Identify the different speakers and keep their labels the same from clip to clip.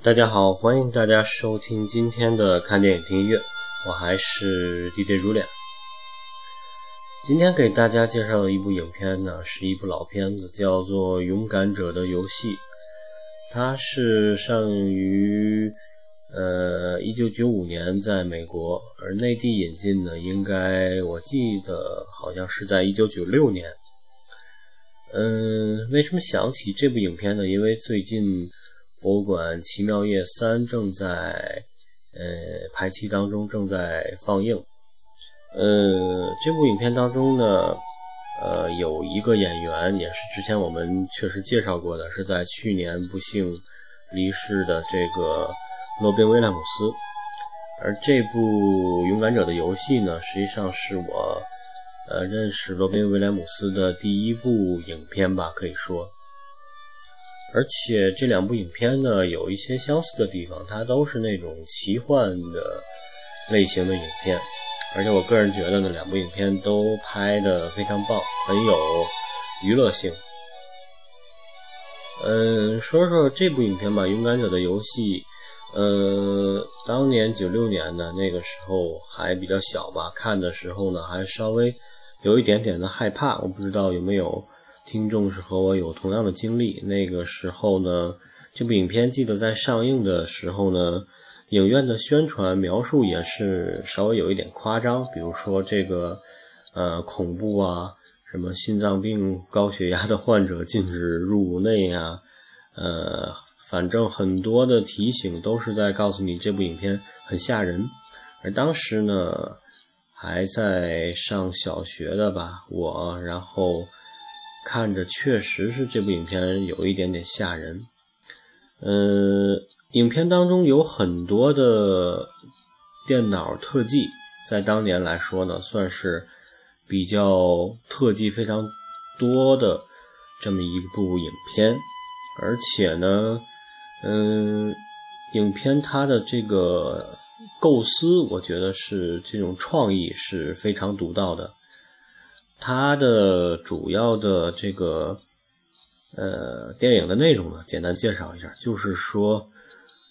Speaker 1: 大家好，欢迎大家收听今天的看电影听音乐，我还是 DJ 如脸。今天给大家介绍的一部影片呢，是一部老片子，叫做《勇敢者的游戏》。它是上映于呃1995年在美国，而内地引进的，应该我记得好像是在1996年。嗯，为什么想起这部影片呢？因为最近。博物馆奇妙夜三正在呃排期当中，正在放映。呃，这部影片当中呢，呃，有一个演员也是之前我们确实介绍过的，是在去年不幸离世的这个罗宾威廉姆斯。而这部《勇敢者的游戏》呢，实际上是我呃认识罗宾威廉姆斯的第一部影片吧，可以说。而且这两部影片呢，有一些相似的地方，它都是那种奇幻的类型的影片。而且我个人觉得呢，两部影片都拍得非常棒，很有娱乐性。嗯，说说这部影片吧，《勇敢者的游戏》。呃，当年九六年的那个时候还比较小吧，看的时候呢，还稍微有一点点的害怕。我不知道有没有。听众是和我有同样的经历。那个时候呢，这部影片记得在上映的时候呢，影院的宣传描述也是稍微有一点夸张，比如说这个呃恐怖啊，什么心脏病、高血压的患者禁止入内呀，呃，反正很多的提醒都是在告诉你这部影片很吓人。而当时呢，还在上小学的吧，我然后。看着确实是这部影片有一点点吓人，呃，影片当中有很多的电脑特技，在当年来说呢，算是比较特技非常多的这么一部影片，而且呢，嗯，影片它的这个构思，我觉得是这种创意是非常独到的。它的主要的这个呃电影的内容呢，简单介绍一下，就是说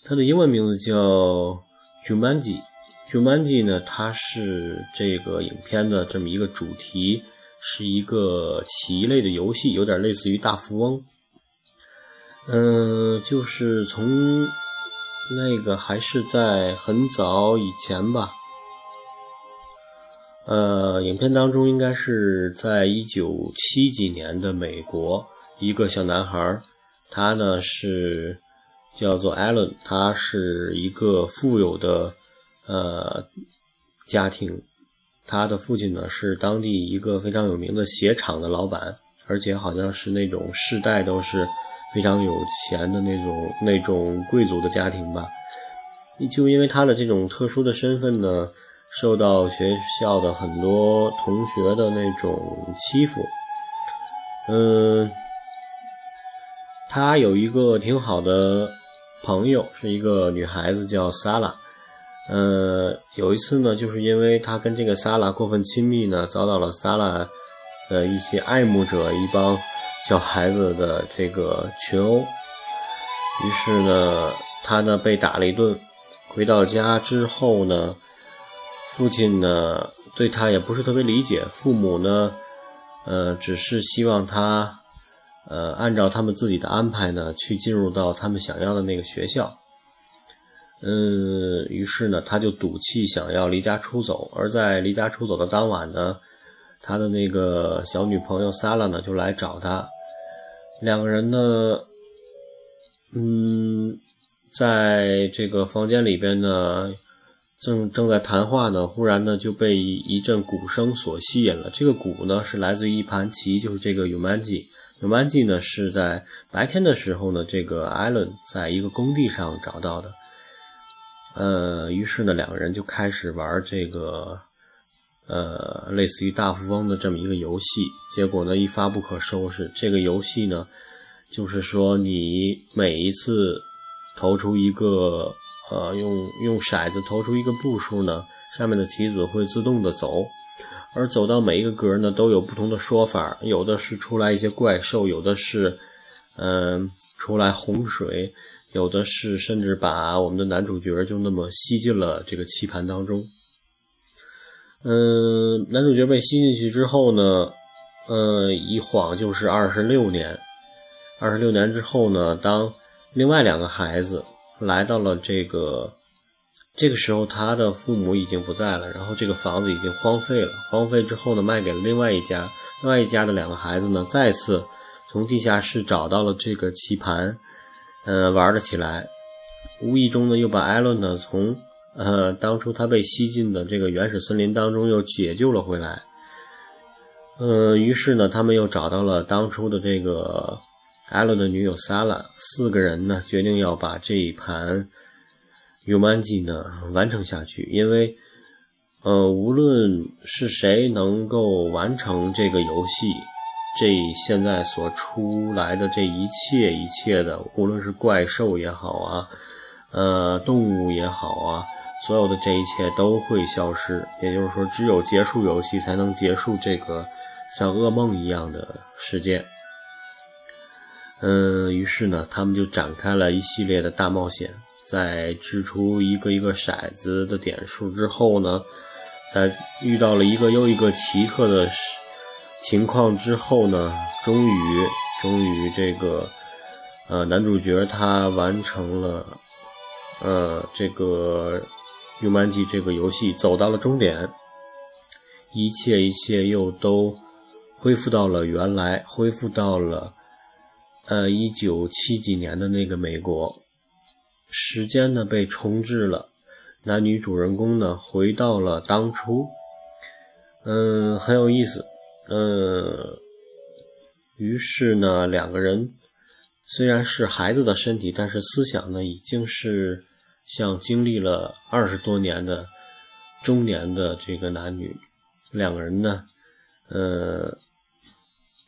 Speaker 1: 它的英文名字叫《Jumanji》，Jumanji 呢，它是这个影片的这么一个主题，是一个棋类的游戏，有点类似于大富翁。嗯，就是从那个还是在很早以前吧。呃，影片当中应该是在一九七几年的美国，一个小男孩，他呢是叫做艾伦，他是一个富有的呃家庭，他的父亲呢是当地一个非常有名的鞋厂的老板，而且好像是那种世代都是非常有钱的那种那种贵族的家庭吧，就因为他的这种特殊的身份呢。受到学校的很多同学的那种欺负，嗯，他有一个挺好的朋友，是一个女孩子叫萨拉，呃，有一次呢，就是因为他跟这个萨拉过分亲密呢，遭到了萨拉的一些爱慕者一帮小孩子的这个群殴，于是呢，他呢被打了一顿，回到家之后呢。父亲呢，对他也不是特别理解。父母呢，呃，只是希望他，呃，按照他们自己的安排呢，去进入到他们想要的那个学校。嗯，于是呢，他就赌气想要离家出走。而在离家出走的当晚呢，他的那个小女朋友萨拉呢，就来找他。两个人呢，嗯，在这个房间里边呢。正正在谈话呢，忽然呢就被一一阵鼓声所吸引了。这个鼓呢是来自于一盘棋，就是这个 Umanji。Umanji 呢是在白天的时候呢，这个 Allen 在一个工地上找到的。呃，于是呢两个人就开始玩这个呃类似于大富翁的这么一个游戏。结果呢一发不可收拾。这个游戏呢就是说你每一次投出一个。呃，用用骰子投出一个步数呢，上面的棋子会自动的走，而走到每一个格呢，都有不同的说法，有的是出来一些怪兽，有的是，嗯，出来洪水，有的是甚至把我们的男主角就那么吸进了这个棋盘当中。嗯，男主角被吸进去之后呢，呃，一晃就是二十六年。二十六年之后呢，当另外两个孩子来到了这个这个时候，他的父母已经不在了，然后这个房子已经荒废了。荒废之后呢，卖给了另外一家，另外一家的两个孩子呢，再次从地下室找到了这个棋盘，呃，玩了起来。无意中呢，又把艾伦呢从呃当初他被吸进的这个原始森林当中又解救了回来。呃，于是呢，他们又找到了当初的这个。艾伦的女友萨拉，四个人呢决定要把这一盘 Umanji 呢完成下去，因为，呃，无论是谁能够完成这个游戏，这现在所出来的这一切一切的，无论是怪兽也好啊，呃，动物也好啊，所有的这一切都会消失。也就是说，只有结束游戏，才能结束这个像噩梦一样的事件。嗯，于是呢，他们就展开了一系列的大冒险。在掷出一个一个骰子的点数之后呢，在遇到了一个又一个奇特的情况之后呢，终于，终于这个呃男主角他完成了呃这个《勇蛮记》这个游戏，走到了终点，一切一切又都恢复到了原来，恢复到了。呃，一九七几年的那个美国，时间呢被重置了，男女主人公呢回到了当初，嗯，很有意思，嗯，于是呢两个人虽然是孩子的身体，但是思想呢已经是像经历了二十多年的中年的这个男女，两个人呢，呃。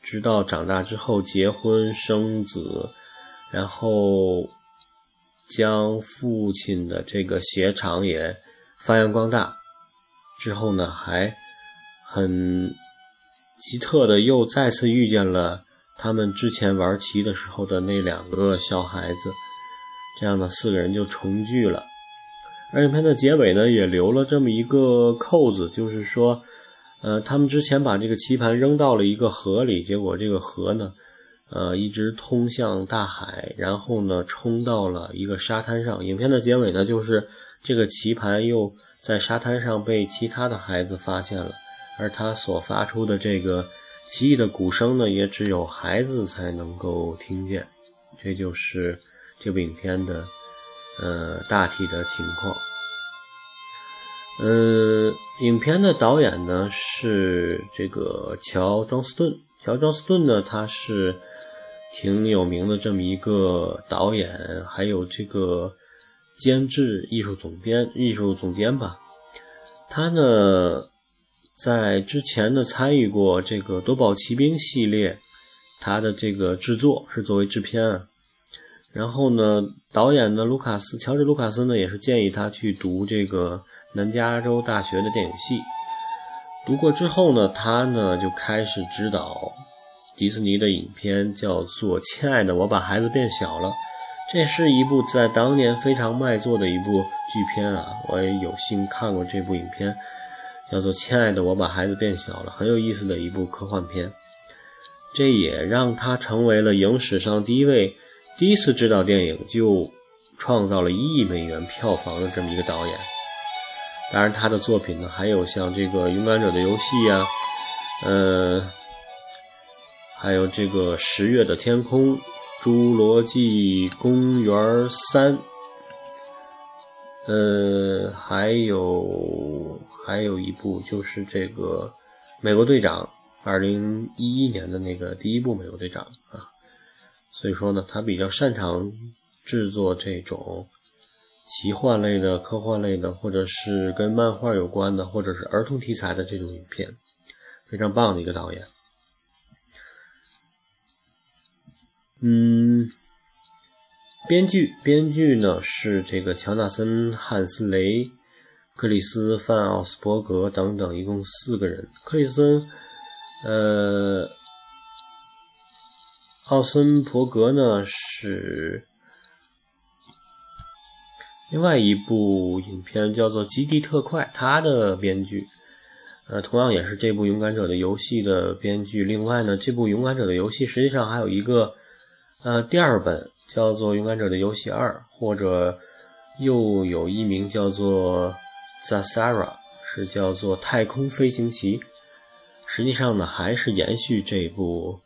Speaker 1: 直到长大之后结婚生子，然后将父亲的这个鞋厂也发扬光大。之后呢，还很奇特的又再次遇见了他们之前玩棋的时候的那两个小孩子。这样呢，四个人就重聚了。而影片的结尾呢，也留了这么一个扣子，就是说。呃，他们之前把这个棋盘扔到了一个河里，结果这个河呢，呃，一直通向大海，然后呢，冲到了一个沙滩上。影片的结尾呢，就是这个棋盘又在沙滩上被其他的孩子发现了，而他所发出的这个奇异的鼓声呢，也只有孩子才能够听见。这就是这部影片的呃大体的情况。嗯，影片的导演呢是这个乔·庄斯顿。乔·庄斯顿呢，他是挺有名的这么一个导演，还有这个监制、艺术总编、艺术总监吧。他呢，在之前呢参与过这个《夺宝奇兵》系列，他的这个制作是作为制片啊。然后呢，导演呢，卢卡斯·乔治·卢卡斯呢，也是建议他去读这个。南加州大学的电影系读过之后呢，他呢就开始指导迪士尼的影片，叫做《亲爱的，我把孩子变小了》。这是一部在当年非常卖座的一部剧片啊，我也有幸看过这部影片，叫做《亲爱的，我把孩子变小了》，很有意思的一部科幻片。这也让他成为了影史上第一位第一次执导电影就创造了一亿美元票房的这么一个导演。当然，他的作品呢，还有像这个《勇敢者的游戏》呀，呃，还有这个《十月的天空》《侏罗纪公园三》，呃，还有还有一部就是这个《美国队长》，二零一一年的那个第一部《美国队长》啊。所以说呢，他比较擅长制作这种。奇幻类的、科幻类的，或者是跟漫画有关的，或者是儿童题材的这种影片，非常棒的一个导演。嗯，编剧编剧呢是这个乔纳森·汉斯雷、克里斯·范奥斯伯格等等，一共四个人。克里斯，呃，奥森伯格呢是。另外一部影片叫做《极地特快》，它的编剧，呃，同样也是这部《勇敢者的游戏》的编剧。另外呢，这部《勇敢者的游戏》实际上还有一个，呃，第二本叫做《勇敢者的游戏二》，或者又有一名叫做《Zasara》，是叫做《太空飞行棋》。实际上呢，还是延续这部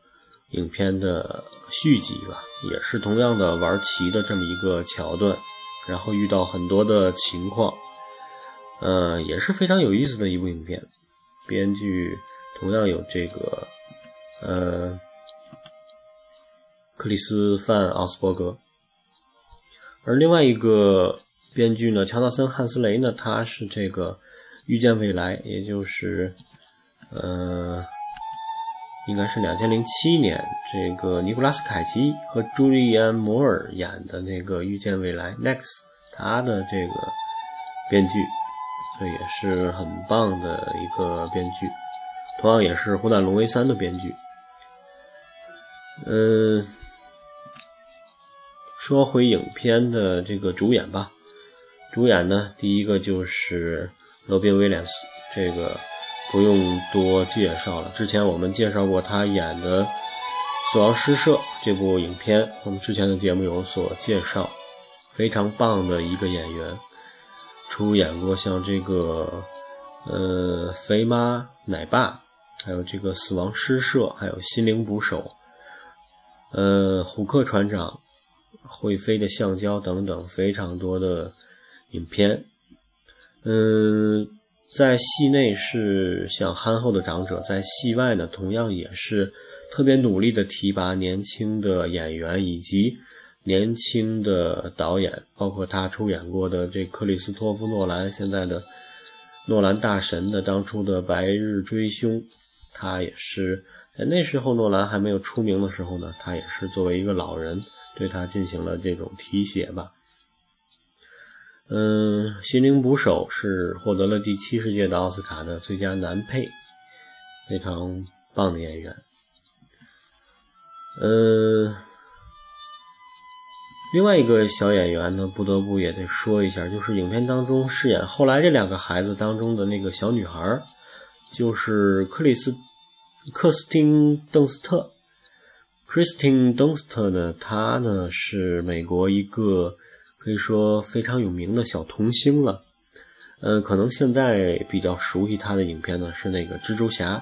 Speaker 1: 影片的续集吧，也是同样的玩棋的这么一个桥段。然后遇到很多的情况，呃，也是非常有意思的一部影片。编剧同样有这个，呃，克里斯·范·奥斯伯格。而另外一个编剧呢，乔纳森·汉斯雷呢，他是这个《遇见未来》，也就是，呃。应该是两千零七年，这个尼古拉斯凯奇和朱莉安摩尔演的那个《遇见未来》Next，他的这个编剧，这也是很棒的一个编剧，同样也是《虎胆龙威三》的编剧。嗯，说回影片的这个主演吧，主演呢，第一个就是罗宾威廉斯，这个。不用多介绍了，之前我们介绍过他演的《死亡诗社》这部影片，我们之前的节目有所介绍，非常棒的一个演员，出演过像这个呃《肥妈奶爸》，还有这个《死亡诗社》，还有《心灵捕手》，呃《虎克船长》，《会飞的橡胶》等等非常多的影片，嗯。在戏内是像憨厚的长者，在戏外呢，同样也是特别努力的提拔年轻的演员以及年轻的导演，包括他出演过的这克里斯托夫·诺兰，现在的诺兰大神的当初的《白日追凶》，他也是在那时候诺兰还没有出名的时候呢，他也是作为一个老人对他进行了这种提携吧。嗯，心灵捕手是获得了第七十届的奥斯卡的最佳男配，非常棒的演员。嗯，另外一个小演员呢，不得不也得说一下，就是影片当中饰演后来这两个孩子当中的那个小女孩，就是克里斯克斯汀邓斯特。Christine Dunst 呢，她呢是美国一个。可以说非常有名的小童星了，嗯，可能现在比较熟悉他的影片呢是那个蜘蛛侠，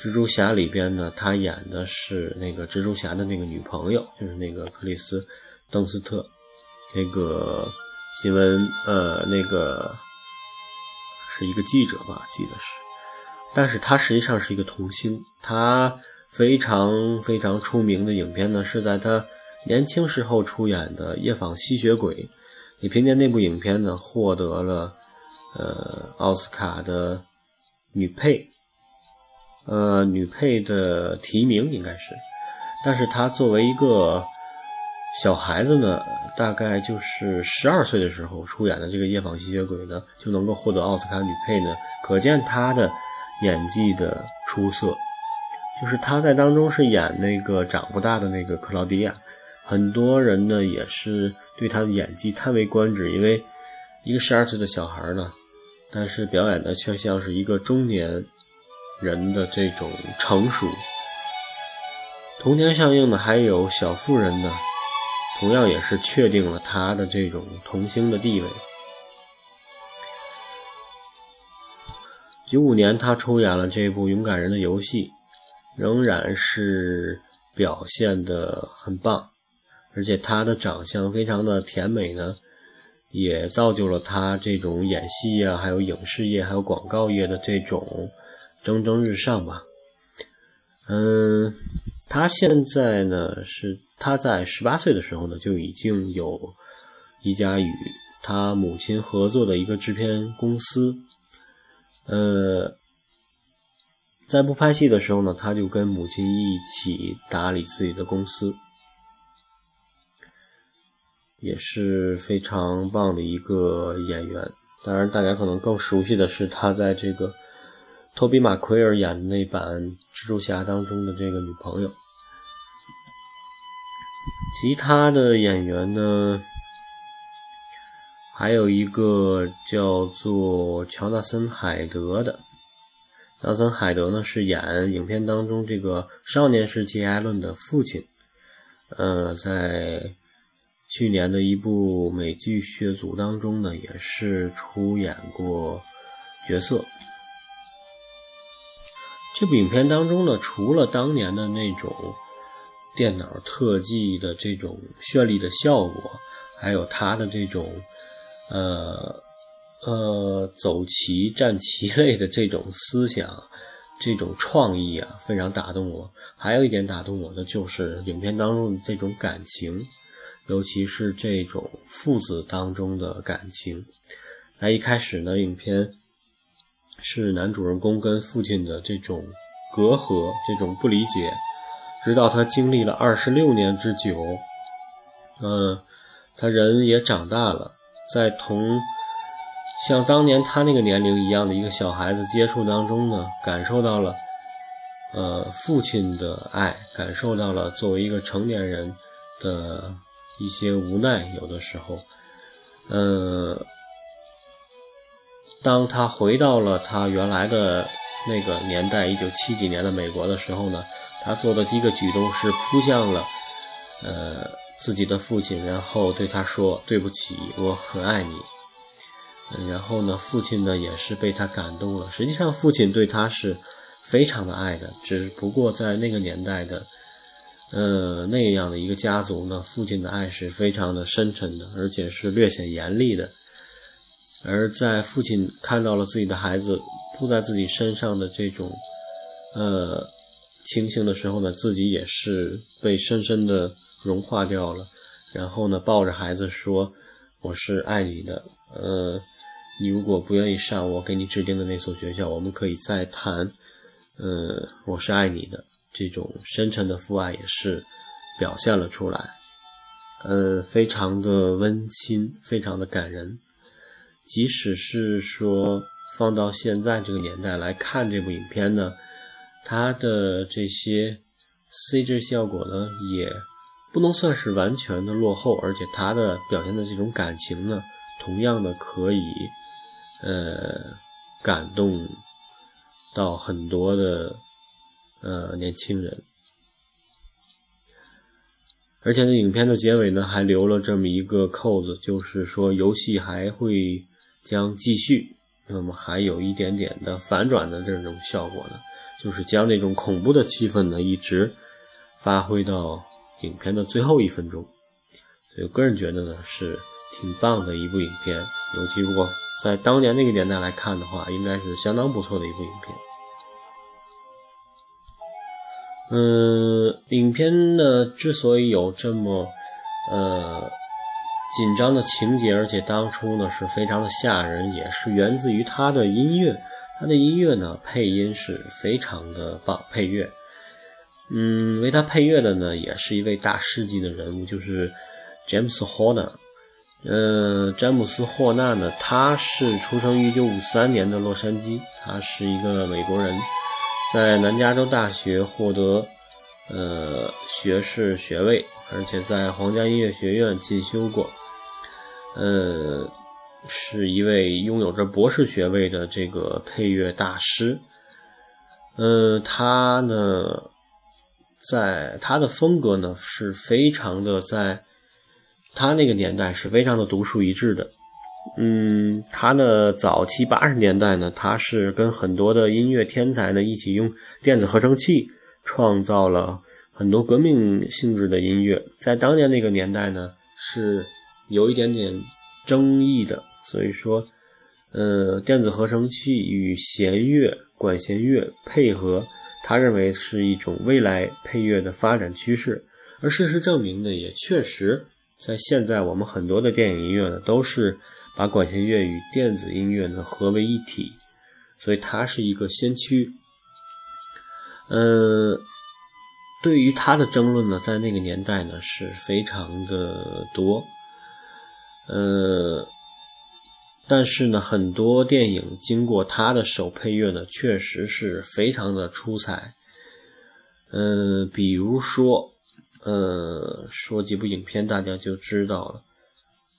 Speaker 1: 蜘蛛侠里边呢他演的是那个蜘蛛侠的那个女朋友，就是那个克里斯邓斯特，那个新闻呃那个是一个记者吧，记得是，但是他实际上是一个童星，他非常非常出名的影片呢是在他。年轻时候出演的《夜访吸血鬼》，也凭借那部影片呢，获得了呃奥斯卡的女配，呃女配的提名应该是。但是她作为一个小孩子呢，大概就是十二岁的时候出演的这个《夜访吸血鬼》呢，就能够获得奥斯卡女配呢，可见她的演技的出色。就是她在当中是演那个长不大的那个克劳迪亚。很多人呢也是对他的演技叹为观止，因为一个十二岁的小孩呢，但是表演的却像是一个中年人的这种成熟。同年上映的还有《小妇人》呢，同样也是确定了他的这种童星的地位。九五年他出演了这部《勇敢人的游戏》，仍然是表现的很棒。而且他的长相非常的甜美呢，也造就了他这种演戏啊，还有影视业，还有广告业的这种蒸蒸日上吧。嗯，他现在呢是他在十八岁的时候呢就已经有一家与他母亲合作的一个制片公司。呃，在不拍戏的时候呢，他就跟母亲一起打理自己的公司。也是非常棒的一个演员，当然，大家可能更熟悉的是他在这个托比马奎尔演的那版蜘蛛侠当中的这个女朋友。其他的演员呢，还有一个叫做乔纳森·海德的。乔纳森·海德呢是演影片当中这个少年时期艾伦的父亲。呃，在去年的一部美剧《血族》当中呢，也是出演过角色。这部影片当中呢，除了当年的那种电脑特技的这种绚丽的效果，还有他的这种呃呃走棋站棋类的这种思想、这种创意啊，非常打动我。还有一点打动我的就是影片当中的这种感情，尤其是这种父子当中的感情。在一开始呢，影片。是男主人公跟父亲的这种隔阂，这种不理解，直到他经历了二十六年之久，嗯，他人也长大了，在同像当年他那个年龄一样的一个小孩子接触当中呢，感受到了，呃，父亲的爱，感受到了作为一个成年人的一些无奈，有的时候，嗯。当他回到了他原来的那个年代，一九七几年的美国的时候呢，他做的第一个举动是扑向了，呃，自己的父亲，然后对他说：“对不起，我很爱你。”，然后呢，父亲呢也是被他感动了。实际上，父亲对他是非常的爱的，只不过在那个年代的，呃，那样的一个家族呢，父亲的爱是非常的深沉的，而且是略显严厉的。而在父亲看到了自己的孩子扑在自己身上的这种，呃，情形的时候呢，自己也是被深深的融化掉了。然后呢，抱着孩子说：“我是爱你的，呃，你如果不愿意上我给你指定的那所学校，我们可以再谈。呃，我是爱你的，这种深沉的父爱也是表现了出来，呃，非常的温馨，非常的感人。”即使是说放到现在这个年代来看这部影片呢，它的这些 CG 效果呢，也不能算是完全的落后，而且它的表现的这种感情呢，同样的可以呃感动到很多的呃年轻人。而且呢，影片的结尾呢，还留了这么一个扣子，就是说游戏还会。将继续，那么还有一点点的反转的这种效果呢，就是将那种恐怖的气氛呢一直发挥到影片的最后一分钟。所以我个人觉得呢是挺棒的一部影片，尤其如果在当年那个年代来看的话，应该是相当不错的一部影片。嗯，影片呢之所以有这么呃。紧张的情节，而且当初呢是非常的吓人，也是源自于他的音乐。他的音乐呢配音是非常的棒，配乐，嗯，为他配乐的呢也是一位大师级的人物，就是詹姆斯·霍纳。呃，詹姆斯·霍纳呢，他是出生于1953年的洛杉矶，他是一个美国人，在南加州大学获得呃学士学位，而且在皇家音乐学院进修过。呃，是一位拥有着博士学位的这个配乐大师。呃，他呢，在他的风格呢是非常的，在他那个年代是非常的独树一帜的。嗯，他的早期八十年代呢，他是跟很多的音乐天才呢一起用电子合成器创造了很多革命性质的音乐。在当年那个年代呢，是。有一点点争议的，所以说，呃，电子合成器与弦乐、管弦乐配合，他认为是一种未来配乐的发展趋势。而事实证明呢，也确实在现在我们很多的电影音乐呢，都是把管弦乐与电子音乐呢合为一体，所以它是一个先驱。呃，对于他的争论呢，在那个年代呢是非常的多。呃，但是呢，很多电影经过他的手配乐呢，确实是非常的出彩。呃，比如说，呃，说几部影片大家就知道了，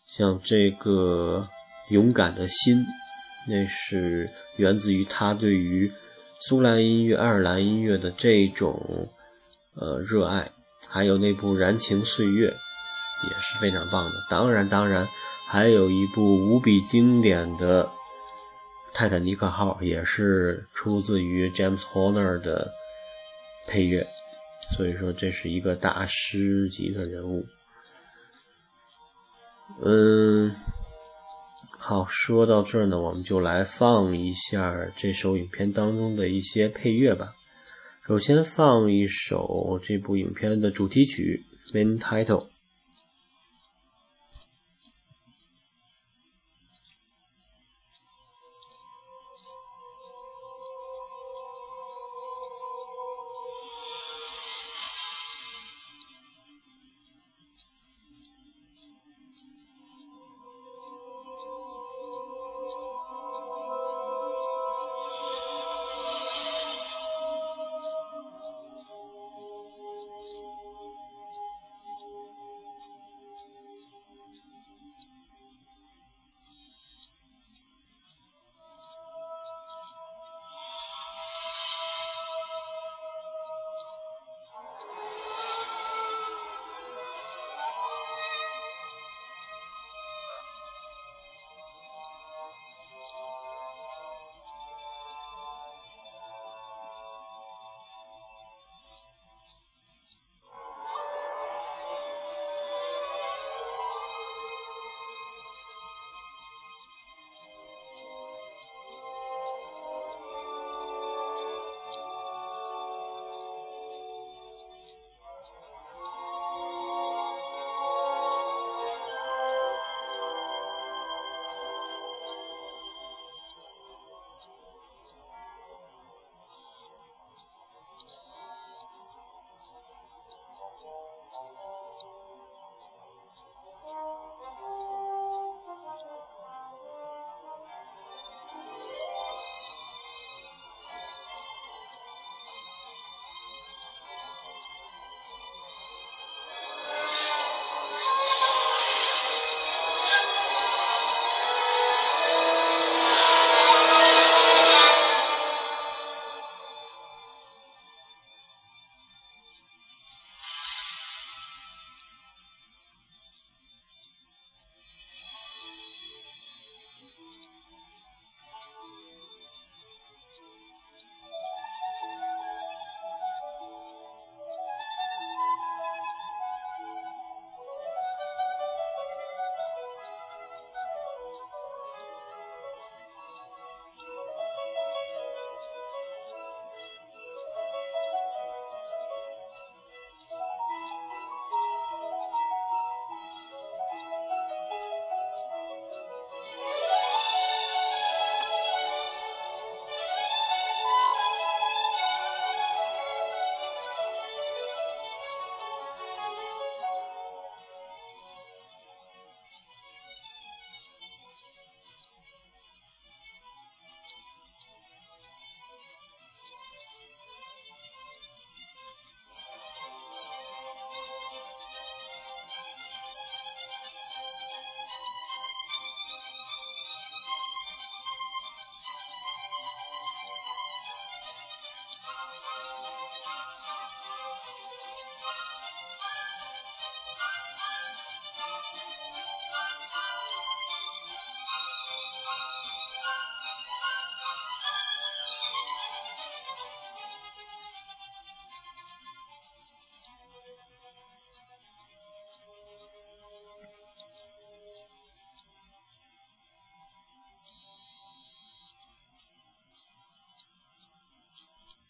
Speaker 1: 像这个勇敢的心，那是源自于他对于苏兰音乐、爱尔兰音乐的这种呃热爱，还有那部《燃情岁月》也是非常棒的。当然，当然还有一部无比经典的《泰坦尼克号》，也是出自于 James Horner 的配乐。所以说，这是一个大师级的人物。嗯，好，说到这儿呢，我们就来放一下这首影片当中的一些配乐吧。首先放一首这部影片的主题曲《Main Title》。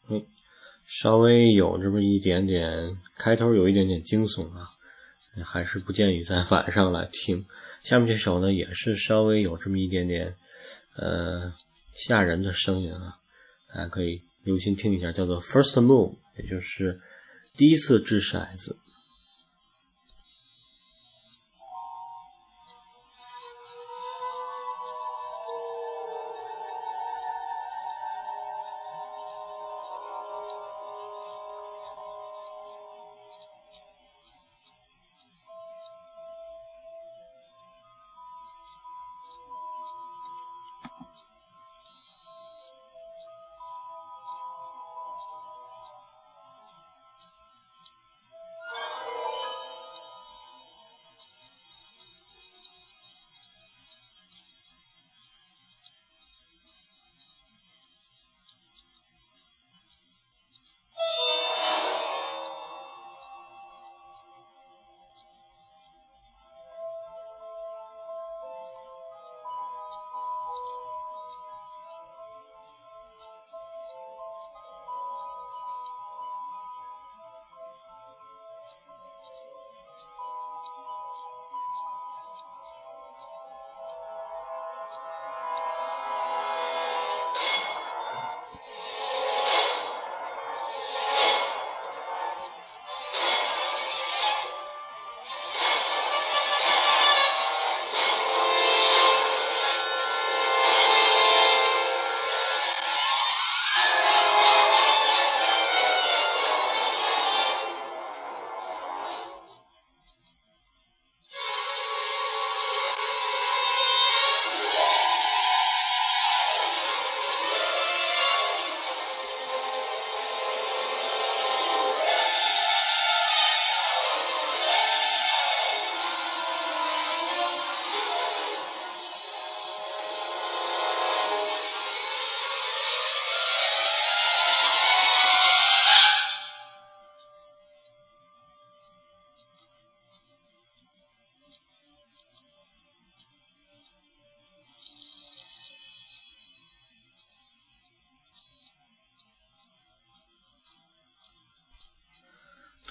Speaker 1: 嗯，稍微有这么一点点，开头有一点点惊悚啊，还是不建议在晚上来听。下面这首呢，也是稍微有这么一点点，呃，吓人的声音啊，大家可以留心听一下，叫做《First Move》，也就是第一次掷骰子。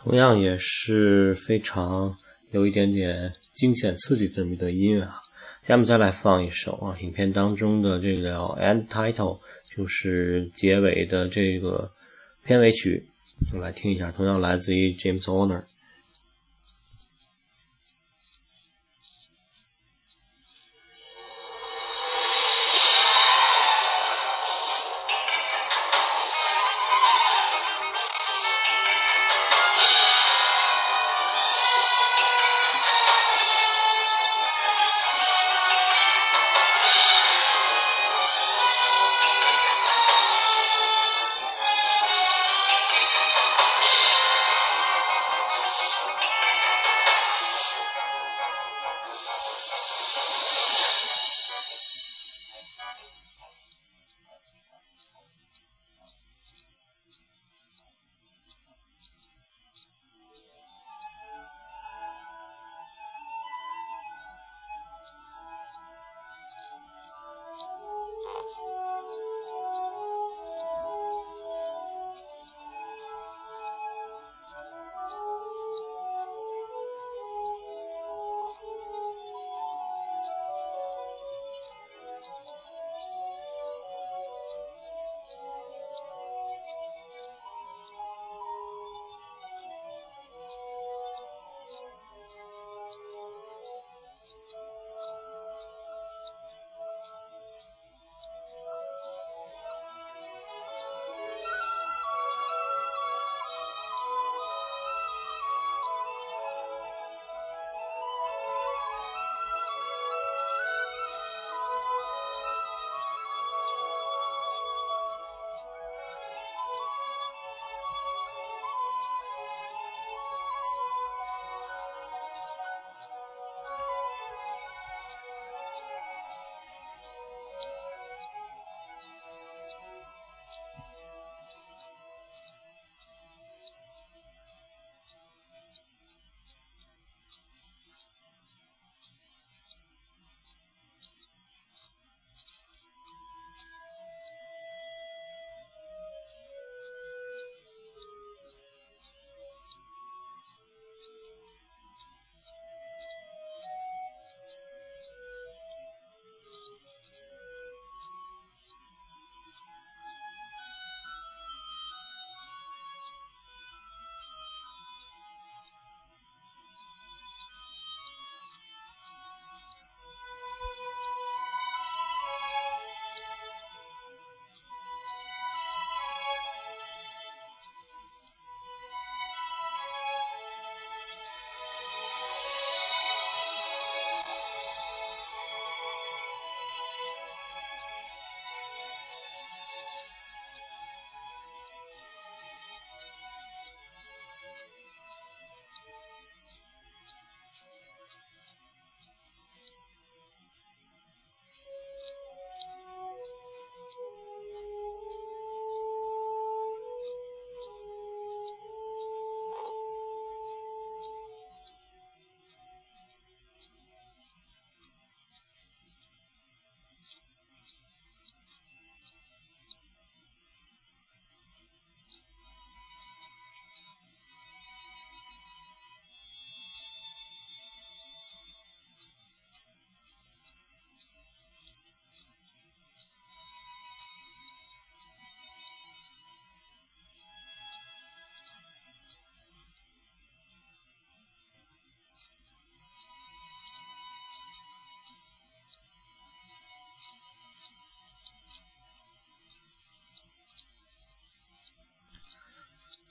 Speaker 1: 同样也是非常有一点点惊险刺激这么一段音乐啊。下面再来放一首啊，影片当中的这个 end title，就是结尾的这个片尾曲，我们来听一下，同样来自于 James Horner。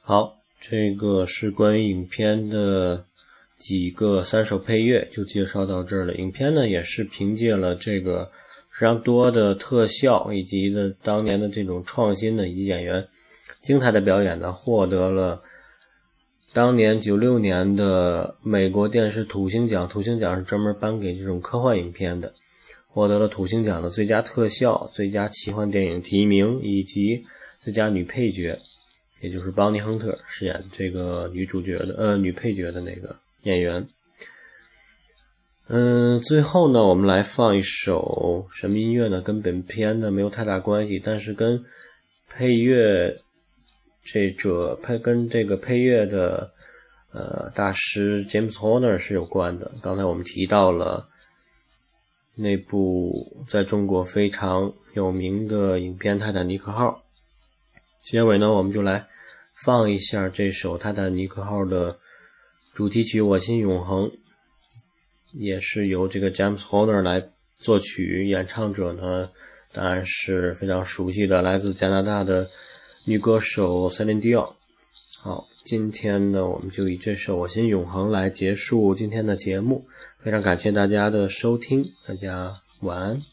Speaker 1: 好，这个是关于影片的几个三首配乐，就介绍到这儿了。影片呢，也是凭借了这个非常多的特效以及的当年的这种创新的以及演员精彩的表演呢，获得了当年九六年的美国电视土星奖。土星奖是专门颁给这种科幻影片的，获得了土星奖的最佳特效、最佳奇幻电影提名以及最佳女配角。也就是邦尼·亨特饰演这个女主角的呃女配角的那个演员。嗯，最后呢，我们来放一首什么音乐呢？跟本片呢没有太大关系，但是跟配乐这者配跟这个配乐的呃大师 James Horner 是有关的。刚才我们提到了那部在中国非常有名的影片《泰坦尼克号》。结尾呢，我们就来放一下这首《泰坦尼克号》的主题曲《我心永恒》，也是由这个 James Horner 来作曲，演唱者呢。当然是非常熟悉的，来自加拿大的女歌手 Celine Dion。好，今天呢，我们就以这首《我心永恒》来结束今天的节目。非常感谢大家的收听，大家晚安。